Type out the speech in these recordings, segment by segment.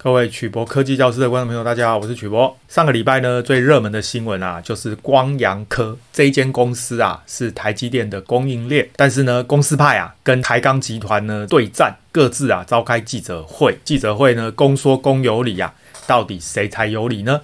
各位曲博科技教室的观众朋友，大家好，我是曲博。上个礼拜呢，最热门的新闻啊，就是光洋科这一间公司啊，是台积电的供应链，但是呢，公司派啊跟台钢集团呢对战，各自啊召开记者会，记者会呢公说公有理啊，到底谁才有理呢？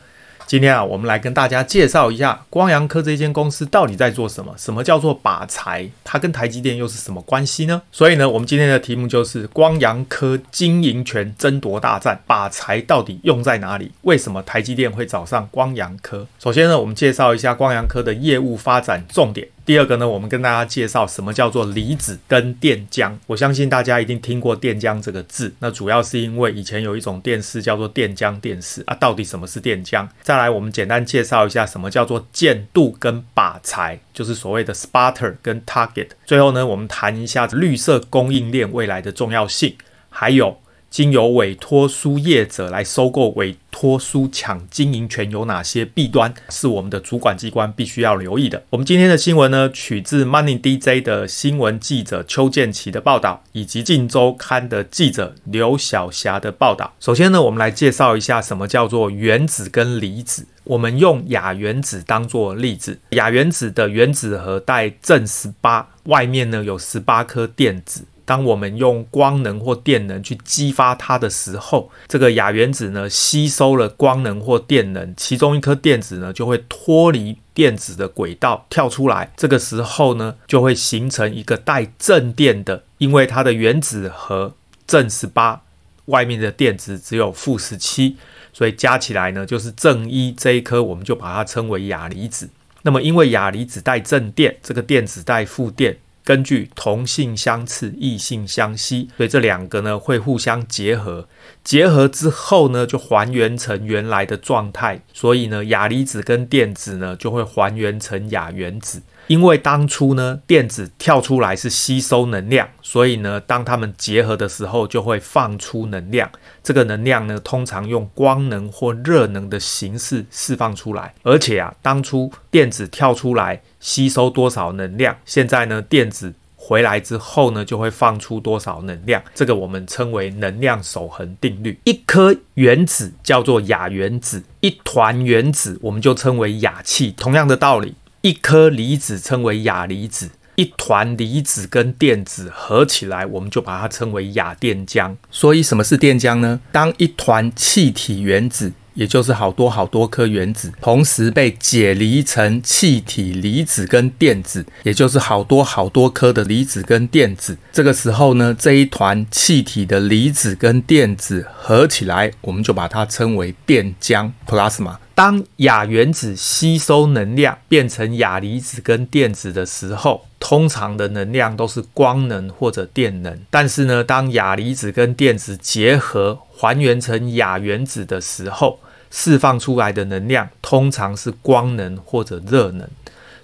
今天啊，我们来跟大家介绍一下光阳科这间公司到底在做什么？什么叫做靶材？它跟台积电又是什么关系呢？所以呢，我们今天的题目就是光阳科经营权争夺大战，靶材到底用在哪里？为什么台积电会找上光阳科？首先呢，我们介绍一下光阳科的业务发展重点。第二个呢，我们跟大家介绍什么叫做离子跟电浆。我相信大家一定听过电浆这个字，那主要是因为以前有一种电视叫做电浆电视啊。到底什么是电浆？再来，我们简单介绍一下什么叫做箭度跟靶材，就是所谓的 sputter 跟 target。最后呢，我们谈一下绿色供应链未来的重要性，还有。经由委托书业者来收购委托书抢经营权有哪些弊端，是我们的主管机关必须要留意的。我们今天的新闻呢，取自 Money DJ 的新闻记者邱建奇的报道，以及《镜周刊》的记者刘晓霞的报道。首先呢，我们来介绍一下什么叫做原子跟离子。我们用亚原子当做例子，亚原子的原子核带正十八，外面呢有十八颗电子。当我们用光能或电能去激发它的时候，这个亚原子呢吸收了光能或电能，其中一颗电子呢就会脱离电子的轨道跳出来。这个时候呢就会形成一个带正电的，因为它的原子核正十八，外面的电子只有负十七，所以加起来呢就是正一。这一颗我们就把它称为亚离子。那么因为亚离子带正电，这个电子带负电。根据同性相斥，异性相吸，所以这两个呢会互相结合，结合之后呢就还原成原来的状态，所以呢亚离子跟电子呢就会还原成亚原子。因为当初呢，电子跳出来是吸收能量，所以呢，当它们结合的时候，就会放出能量。这个能量呢，通常用光能或热能的形式释放出来。而且啊，当初电子跳出来吸收多少能量，现在呢，电子回来之后呢，就会放出多少能量。这个我们称为能量守恒定律。一颗原子叫做亚原子，一团原子我们就称为亚气。同样的道理。一颗离子称为亚离子，一团离子跟电子合起来，我们就把它称为亚电浆。所以什么是电浆呢？当一团气体原子，也就是好多好多颗原子，同时被解离成气体离子跟电子，也就是好多好多颗的离子跟电子。这个时候呢，这一团气体的离子跟电子合起来，我们就把它称为电浆 （plasma）。当亚原子吸收能量变成亚离子跟电子的时候，通常的能量都是光能或者电能。但是呢，当亚离子跟电子结合还原成亚原子的时候，释放出来的能量通常是光能或者热能。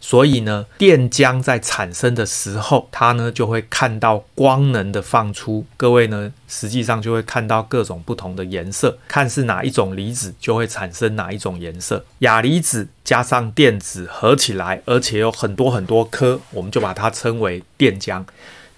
所以呢，电浆在产生的时候，它呢就会看到光能的放出。各位呢，实际上就会看到各种不同的颜色，看是哪一种离子就会产生哪一种颜色。亚离子加上电子合起来，而且有很多很多颗，我们就把它称为电浆。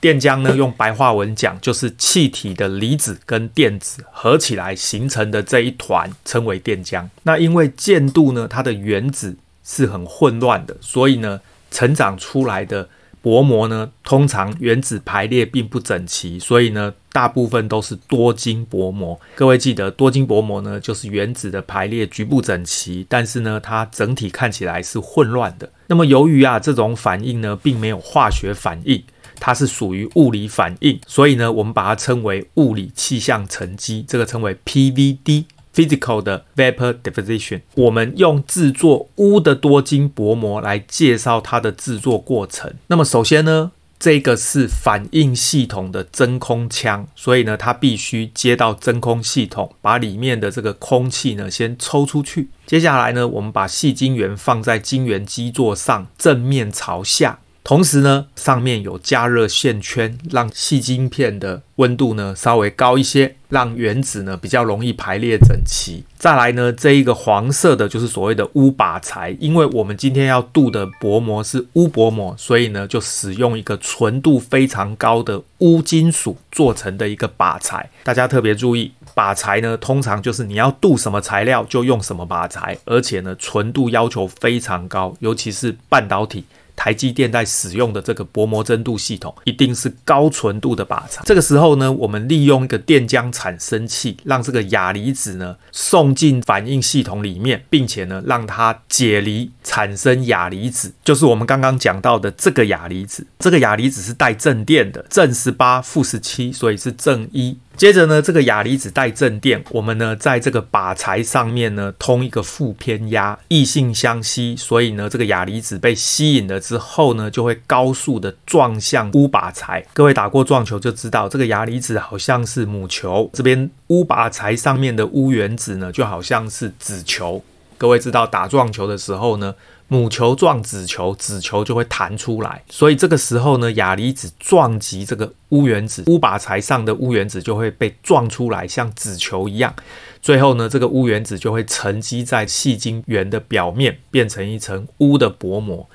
电浆呢，用白话文讲，就是气体的离子跟电子合起来形成的这一团，称为电浆。那因为键度呢，它的原子。是很混乱的，所以呢，成长出来的薄膜呢，通常原子排列并不整齐，所以呢，大部分都是多晶薄膜。各位记得，多晶薄膜呢，就是原子的排列局部整齐，但是呢，它整体看起来是混乱的。那么，由于啊，这种反应呢，并没有化学反应，它是属于物理反应，所以呢，我们把它称为物理气象沉积，这个称为 PVD。Physical 的 vapor deposition，我们用制作钨的多晶薄膜来介绍它的制作过程。那么首先呢，这个是反应系统的真空腔，所以呢，它必须接到真空系统，把里面的这个空气呢先抽出去。接下来呢，我们把细晶圆放在晶圆基座上，正面朝下。同时呢，上面有加热线圈，让细晶片的温度呢稍微高一些，让原子呢比较容易排列整齐。再来呢，这一个黄色的就是所谓的鎢靶材，因为我们今天要镀的薄膜是鎢薄膜，所以呢就使用一个纯度非常高的鎢金属做成的一个靶材。大家特别注意，靶材呢，通常就是你要镀什么材料就用什么靶材，而且呢，纯度要求非常高，尤其是半导体。台积电在使用的这个薄膜蒸镀系统，一定是高纯度的靶材。这个时候呢，我们利用一个电浆产生器，让这个亚离子呢送进反应系统里面，并且呢让它解离产生亚离子，就是我们刚刚讲到的这个亚离子。这个亚离子是带正电的，正十八，负十七，所以是正一。接着呢，这个亚离子带正电，我们呢在这个靶材上面呢通一个负偏压，异性相吸，所以呢这个亚离子被吸引了之后呢，就会高速的撞向钨靶材。各位打过撞球就知道，这个亚离子好像是母球，这边钨靶材上面的钨原子呢就好像是子球。各位知道打撞球的时候呢，母球撞子球，子球就会弹出来，所以这个时候呢，亚离子撞击这个钨原子，钨靶材上的钨原子就会被撞出来，像子球一样。最后呢，这个钨原子就会沉积在细晶圆的表面，变成一层钨的薄膜。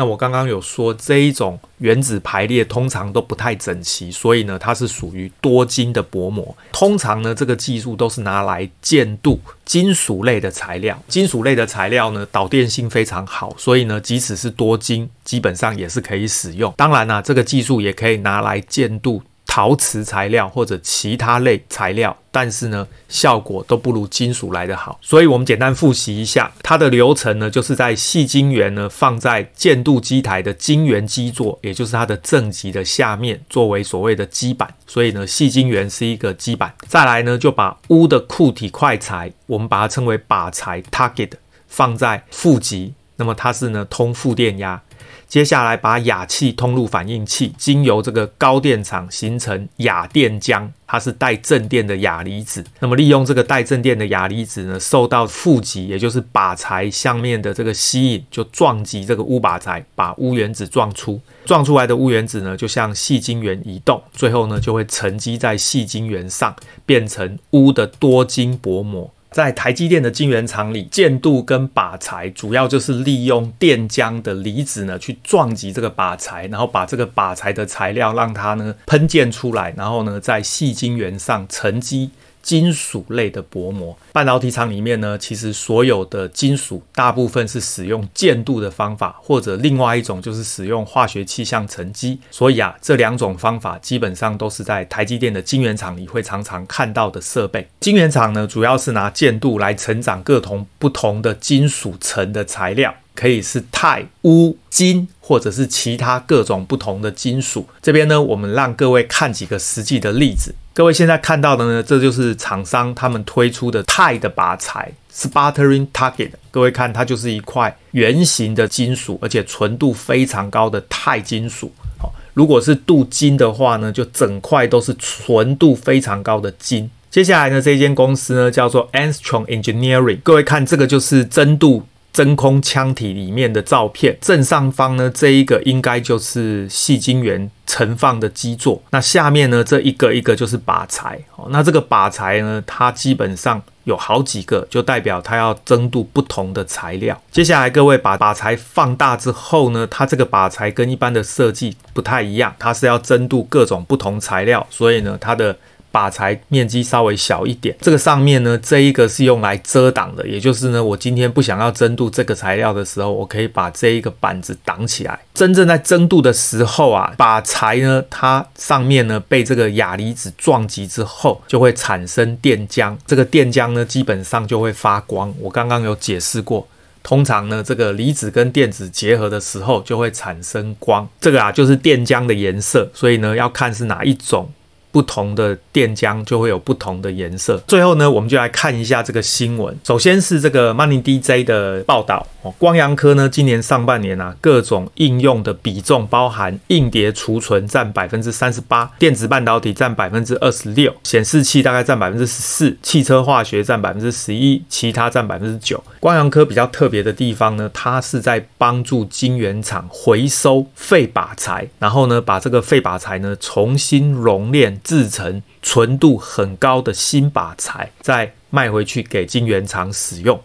那我刚刚有说，这一种原子排列通常都不太整齐，所以呢，它是属于多晶的薄膜。通常呢，这个技术都是拿来建镀金属类的材料。金属类的材料呢，导电性非常好，所以呢，即使是多晶，基本上也是可以使用。当然啦、这个技术也可以拿来建镀。陶瓷材料或者其他类材料，但是呢，效果都不如金属来得好。所以，我们简单复习一下它的流程呢，就是在细晶圆呢放在渐镀基台的晶圆基座，也就是它的正极的下面，作为所谓的基板。所以呢，细晶圆是一个基板。再来呢，就把钨的库体块材，我们把它称为靶材 （target），放在负极，那么它是呢通负电压。接下来把氩气通入反应器，经由这个高电场形成氩电浆，它是带正电的氩离子。那么利用这个带正电的氩离子呢，受到负极，也就是靶材上面的这个吸引，就撞击这个钨靶材，把钨原子撞出。撞出来的钨原子呢，就向细晶圆移动，最后呢就会沉积在细晶圆上，变成钨的多晶薄膜。在台积电的晶圆厂里，渐镀跟靶材主要就是利用电浆的离子呢，去撞击这个靶材，然后把这个靶材的材料让它呢喷溅出来，然后呢在细晶圆上沉积。金属类的薄膜，半导体厂里面呢，其实所有的金属大部分是使用渐镀的方法，或者另外一种就是使用化学气象沉积。所以啊，这两种方法基本上都是在台积电的晶圆厂里会常常看到的设备。晶圆厂呢，主要是拿渐镀来成长各种不同的金属层的材料。可以是钛、钨、金，或者是其他各种不同的金属。这边呢，我们让各位看几个实际的例子。各位现在看到的呢，这就是厂商他们推出的钛的靶材，Sputtering Target。各位看，它就是一块圆形的金属，而且纯度非常高的钛金属。好，如果是镀金的话呢，就整块都是纯度非常高的金。接下来呢，这间公司呢叫做 Anstrom Engineering。各位看，这个就是真镀。真空腔体里面的照片，正上方呢，这一个应该就是细晶圆盛放的基座。那下面呢，这一个一个就是靶材。哦，那这个靶材呢，它基本上有好几个，就代表它要蒸镀不同的材料。接下来各位把靶材放大之后呢，它这个靶材跟一般的设计不太一样，它是要蒸镀各种不同材料，所以呢，它的。靶材面积稍微小一点，这个上面呢，这一个是用来遮挡的，也就是呢，我今天不想要蒸镀这个材料的时候，我可以把这一个板子挡起来。真正在蒸镀的时候啊，靶材呢，它上面呢被这个亚离子撞击之后，就会产生电浆，这个电浆呢基本上就会发光。我刚刚有解释过，通常呢这个离子跟电子结合的时候就会产生光，这个啊就是电浆的颜色，所以呢要看是哪一种。不同的电浆就会有不同的颜色。最后呢，我们就来看一下这个新闻。首先是这个 Money DJ 的报道光阳科呢，今年上半年啊，各种应用的比重包含硬碟储存占百分之三十八，电子半导体占百分之二十六，显示器大概占百分之十四，汽车化学占百分之十一，其他占百分之九。光阳科比较特别的地方呢，它是在帮助晶圆厂回收废靶材，然后呢，把这个废靶材呢重新熔炼。制成纯度很高的新靶材，再卖回去给晶圆厂使用。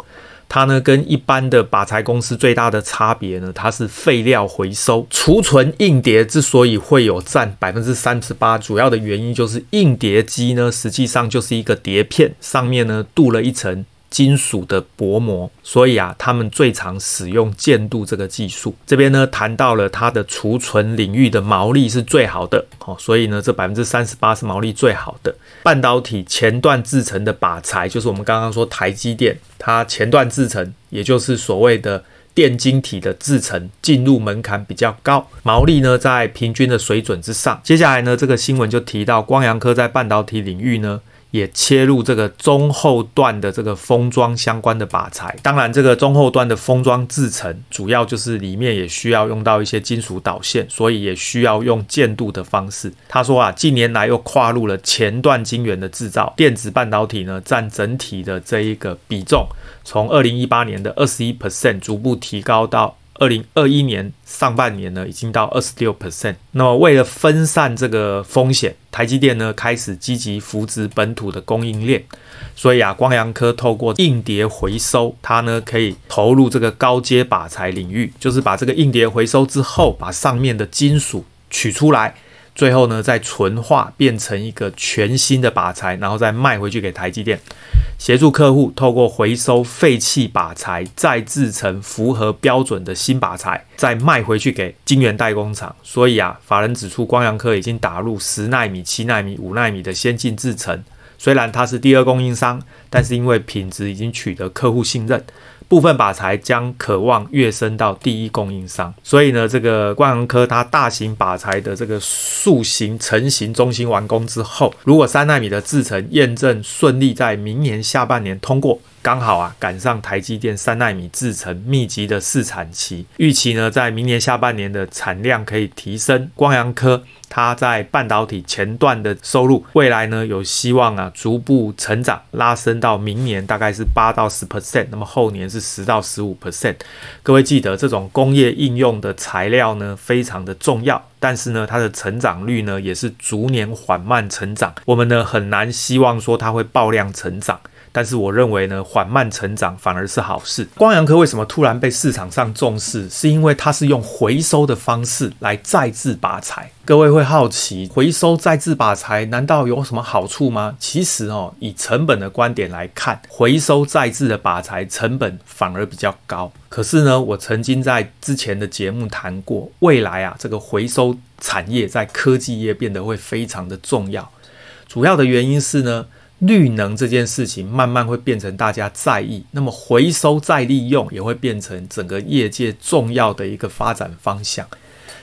它呢跟一般的靶材公司最大的差别呢，它是废料回收。储存硬碟之所以会有占百分之三十八，主要的原因就是硬碟机呢，实际上就是一个碟片，上面呢镀了一层。金属的薄膜，所以啊，他们最常使用建镀这个技术。这边呢谈到了它的储存领域的毛利是最好的，哦，所以呢，这百分之三十八是毛利最好的。半导体前段制程的靶材，就是我们刚刚说台积电，它前段制程，也就是所谓的电晶体的制程，进入门槛比较高，毛利呢在平均的水准之上。接下来呢，这个新闻就提到光阳科在半导体领域呢。也切入这个中后段的这个封装相关的靶材，当然这个中后段的封装制成，主要就是里面也需要用到一些金属导线，所以也需要用键镀的方式。他说啊，近年来又跨入了前段晶圆的制造，电子半导体呢占整体的这一个比重，从二零一八年的二十一 percent 逐步提高到。二零二一年上半年呢，已经到二十六 percent。那么为了分散这个风险，台积电呢开始积极扶植本土的供应链。所以啊，光阳科透过硬碟回收，它呢可以投入这个高阶靶材领域，就是把这个硬碟回收之后，把上面的金属取出来。最后呢，再纯化变成一个全新的靶材，然后再卖回去给台积电，协助客户透过回收废弃靶材，再制成符合标准的新靶材，再卖回去给晶圆代工厂。所以啊，法人指出，光阳科已经打入十纳米、七纳米、五纳米的先进制程。虽然它是第二供应商，但是因为品质已经取得客户信任。部分靶材将渴望跃升到第一供应商，所以呢，这个光扬科它大型靶材的这个塑形成型中心完工之后，如果三纳米的制程验证顺利，在明年下半年通过。刚好啊，赶上台积电三纳米制程密集的试产期，预期呢，在明年下半年的产量可以提升。光阳科它在半导体前段的收入，未来呢有希望啊逐步成长，拉升到明年大概是八到十 percent，那么后年是十到十五 percent。各位记得，这种工业应用的材料呢非常的重要，但是呢它的成长率呢也是逐年缓慢成长，我们呢很难希望说它会爆量成长。但是我认为呢，缓慢成长反而是好事。光阳科为什么突然被市场上重视？是因为它是用回收的方式来再制靶材。各位会好奇，回收再制靶材难道有什么好处吗？其实哦，以成本的观点来看，回收再制的靶材成本反而比较高。可是呢，我曾经在之前的节目谈过，未来啊，这个回收产业在科技业变得会非常的重要。主要的原因是呢。绿能这件事情慢慢会变成大家在意，那么回收再利用也会变成整个业界重要的一个发展方向。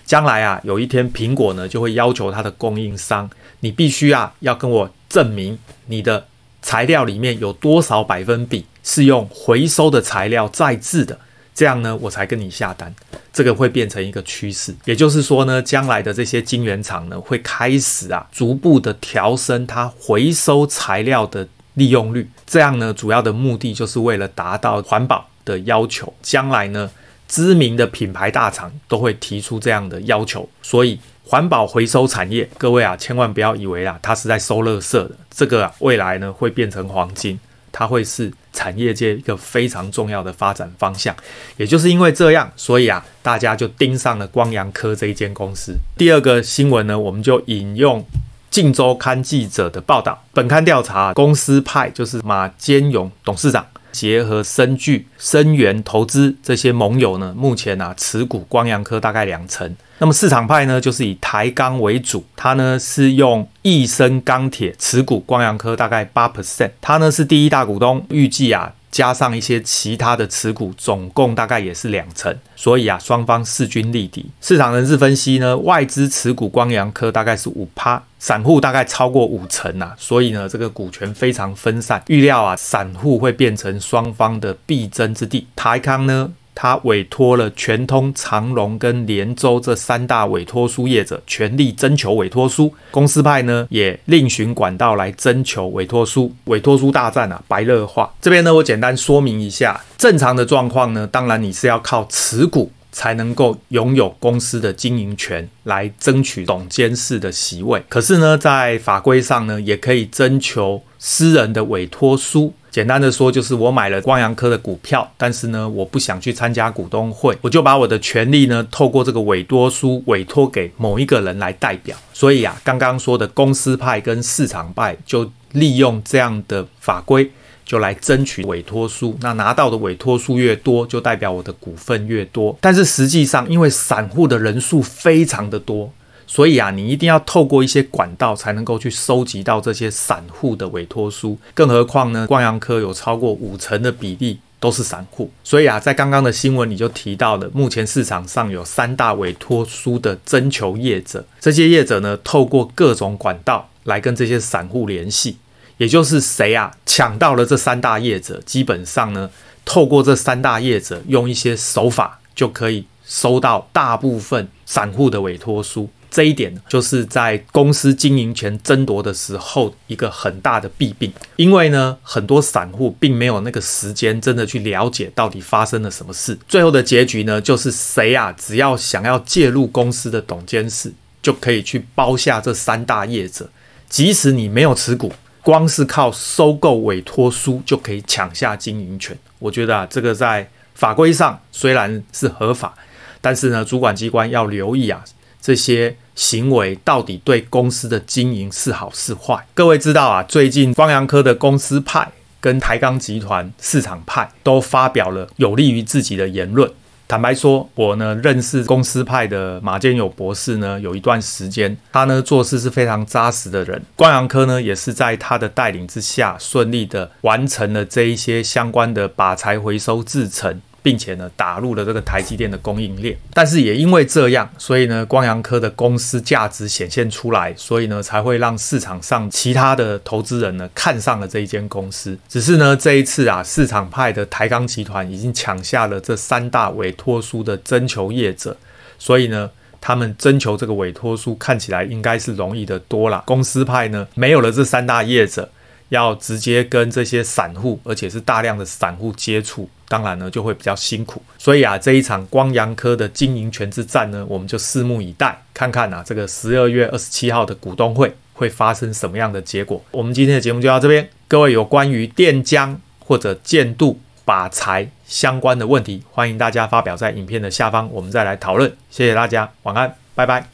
将来啊，有一天苹果呢就会要求它的供应商，你必须啊要跟我证明你的材料里面有多少百分比是用回收的材料再制的。这样呢，我才跟你下单，这个会变成一个趋势。也就是说呢，将来的这些晶圆厂呢，会开始啊，逐步的调升它回收材料的利用率。这样呢，主要的目的就是为了达到环保的要求。将来呢，知名的品牌大厂都会提出这样的要求。所以，环保回收产业，各位啊，千万不要以为啊，它是在收垃圾的。这个啊，未来呢，会变成黄金。它会是产业界一个非常重要的发展方向，也就是因为这样，所以啊，大家就盯上了光阳科这一间公司。第二个新闻呢，我们就引用《镜周刊》记者的报道，本刊调查公司派就是马坚勇董事长。结合深聚、深源投资这些盟友呢，目前啊持股光阳科大概两成。那么市场派呢，就是以台钢为主，它呢是用益生钢铁持股光阳科大概八 percent，它呢是第一大股东，预计啊。加上一些其他的持股，总共大概也是两成，所以啊，双方势均力敌。市场人士分析呢，外资持股光阳科大概是五趴，散户大概超过五成啊，所以呢，这个股权非常分散，预料啊，散户会变成双方的必争之地。台康呢？他委托了全通、长荣跟连州这三大委托书业者全力征求委托书，公司派呢也另寻管道来征求委托书，委托书大战啊白热化。这边呢我简单说明一下，正常的状况呢，当然你是要靠持股才能够拥有公司的经营权来争取董监事的席位，可是呢在法规上呢也可以征求私人的委托书。简单的说，就是我买了光阳科的股票，但是呢，我不想去参加股东会，我就把我的权利呢，透过这个委托书委托给某一个人来代表。所以啊，刚刚说的公司派跟市场派就利用这样的法规。就来争取委托书，那拿到的委托书越多，就代表我的股份越多。但是实际上，因为散户的人数非常的多，所以啊，你一定要透过一些管道才能够去收集到这些散户的委托书。更何况呢，光阳科有超过五成的比例都是散户，所以啊，在刚刚的新闻里就提到了，目前市场上有三大委托书的征求业者，这些业者呢，透过各种管道来跟这些散户联系。也就是谁啊抢到了这三大业者，基本上呢，透过这三大业者用一些手法，就可以收到大部分散户的委托书。这一点，就是在公司经营权争夺的时候一个很大的弊病。因为呢，很多散户并没有那个时间真的去了解到底发生了什么事。最后的结局呢，就是谁啊只要想要介入公司的董监事，就可以去包下这三大业者，即使你没有持股。光是靠收购委托书就可以抢下经营权，我觉得啊，这个在法规上虽然是合法，但是呢，主管机关要留意啊，这些行为到底对公司的经营是好是坏。各位知道啊，最近光阳科的公司派跟台钢集团市场派都发表了有利于自己的言论。坦白说，我呢认识公司派的马建友博士呢，有一段时间，他呢做事是非常扎实的人。光阳科呢也是在他的带领之下，顺利的完成了这一些相关的靶材回收制程。并且呢，打入了这个台积电的供应链，但是也因为这样，所以呢，光阳科的公司价值显现出来，所以呢，才会让市场上其他的投资人呢看上了这一间公司。只是呢，这一次啊，市场派的台钢集团已经抢下了这三大委托书的征求业者，所以呢，他们征求这个委托书看起来应该是容易的多了。公司派呢，没有了这三大业者，要直接跟这些散户，而且是大量的散户接触。当然呢，就会比较辛苦，所以啊，这一场光阳科的经营权之战呢，我们就拭目以待，看看啊，这个十二月二十七号的股东会会发生什么样的结果。我们今天的节目就到这边，各位有关于电浆或者建度把财相关的问题，欢迎大家发表在影片的下方，我们再来讨论。谢谢大家，晚安，拜拜。